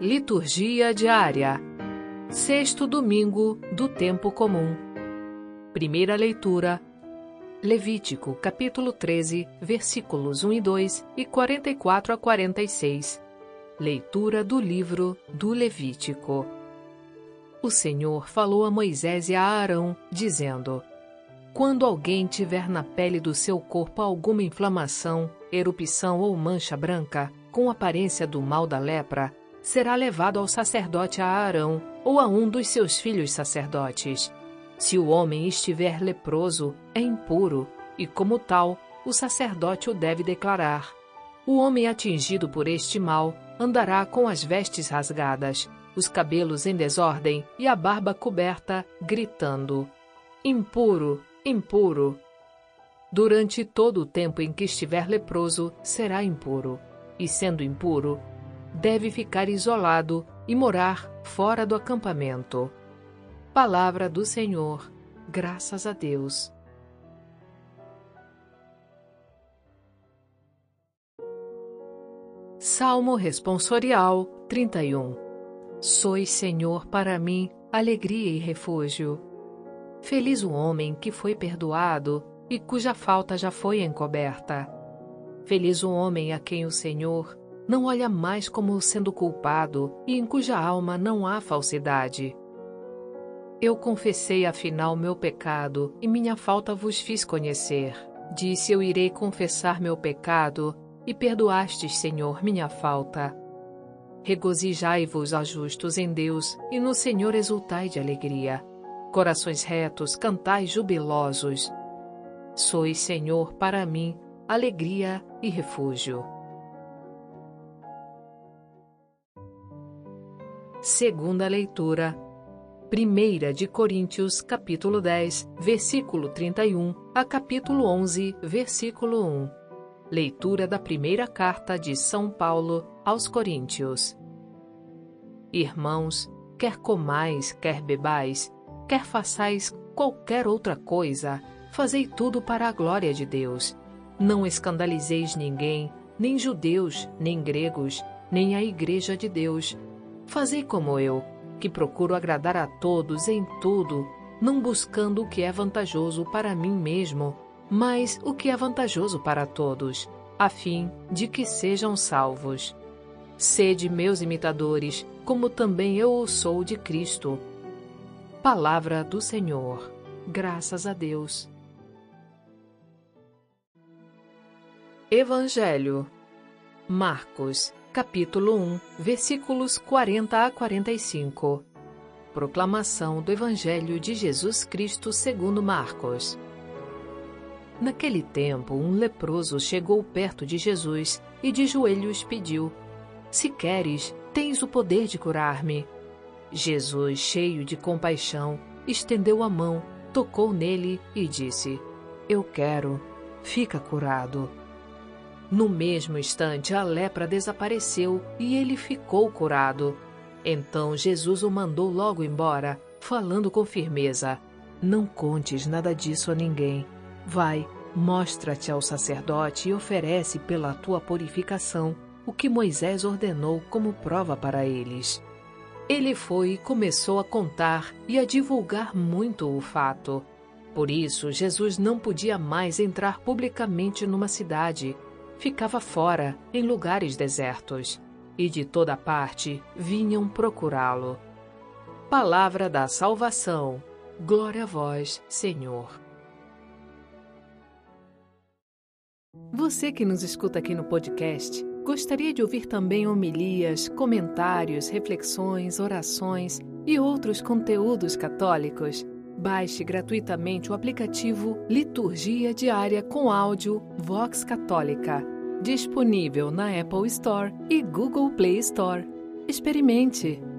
Liturgia diária. Sexto domingo do tempo comum. Primeira leitura. Levítico, capítulo 13, versículos 1 e 2 e 44 a 46. Leitura do livro do Levítico. O Senhor falou a Moisés e a Arão, dizendo: Quando alguém tiver na pele do seu corpo alguma inflamação, erupção ou mancha branca, com aparência do mal da lepra, será levado ao sacerdote a Arão ou a um dos seus filhos sacerdotes. Se o homem estiver leproso, é impuro, e como tal, o sacerdote o deve declarar. O homem atingido por este mal andará com as vestes rasgadas, os cabelos em desordem e a barba coberta, gritando: Impuro, impuro. Durante todo o tempo em que estiver leproso, será impuro, e sendo impuro, deve ficar isolado e morar fora do acampamento. Palavra do Senhor, graças a Deus. Salmo Responsorial 31 Sois, Senhor, para mim, alegria e refúgio. Feliz o homem que foi perdoado e cuja falta já foi encoberta. Feliz o homem a quem o Senhor não olha mais como sendo culpado e em cuja alma não há falsidade. Eu confessei afinal meu pecado e minha falta vos fiz conhecer. Disse eu irei confessar meu pecado e perdoastes, Senhor, minha falta. Regozijai-vos, ó justos, em Deus, e no Senhor exultai de alegria. Corações retos, cantai jubilosos. Sois, Senhor, para mim, alegria e refúgio. Segunda leitura. Primeira de Coríntios, capítulo 10, versículo 31 a capítulo 11, versículo 1. Leitura da primeira carta de São Paulo aos Coríntios. Irmãos, quer comais, quer bebais, quer façais qualquer outra coisa, fazei tudo para a glória de Deus. Não escandalizeis ninguém, nem judeus, nem gregos, nem a igreja de Deus Fazei como eu, que procuro agradar a todos em tudo, não buscando o que é vantajoso para mim mesmo, mas o que é vantajoso para todos, a fim de que sejam salvos. Sede meus imitadores, como também eu o sou de Cristo. Palavra do Senhor. Graças a Deus. Evangelho. Marcos capítulo 1, versículos 40 a 45. Proclamação do Evangelho de Jesus Cristo segundo Marcos. Naquele tempo, um leproso chegou perto de Jesus e de joelhos pediu: Se queres, tens o poder de curar-me. Jesus, cheio de compaixão, estendeu a mão, tocou nele e disse: Eu quero, fica curado. No mesmo instante, a lepra desapareceu e ele ficou curado. Então Jesus o mandou logo embora, falando com firmeza: Não contes nada disso a ninguém. Vai, mostra-te ao sacerdote e oferece pela tua purificação o que Moisés ordenou como prova para eles. Ele foi e começou a contar e a divulgar muito o fato. Por isso, Jesus não podia mais entrar publicamente numa cidade ficava fora, em lugares desertos, e de toda parte vinham procurá-lo. Palavra da salvação. Glória a vós, Senhor. Você que nos escuta aqui no podcast, gostaria de ouvir também homilias, comentários, reflexões, orações e outros conteúdos católicos? Baixe gratuitamente o aplicativo Liturgia Diária com áudio Vox Católica, disponível na Apple Store e Google Play Store. Experimente!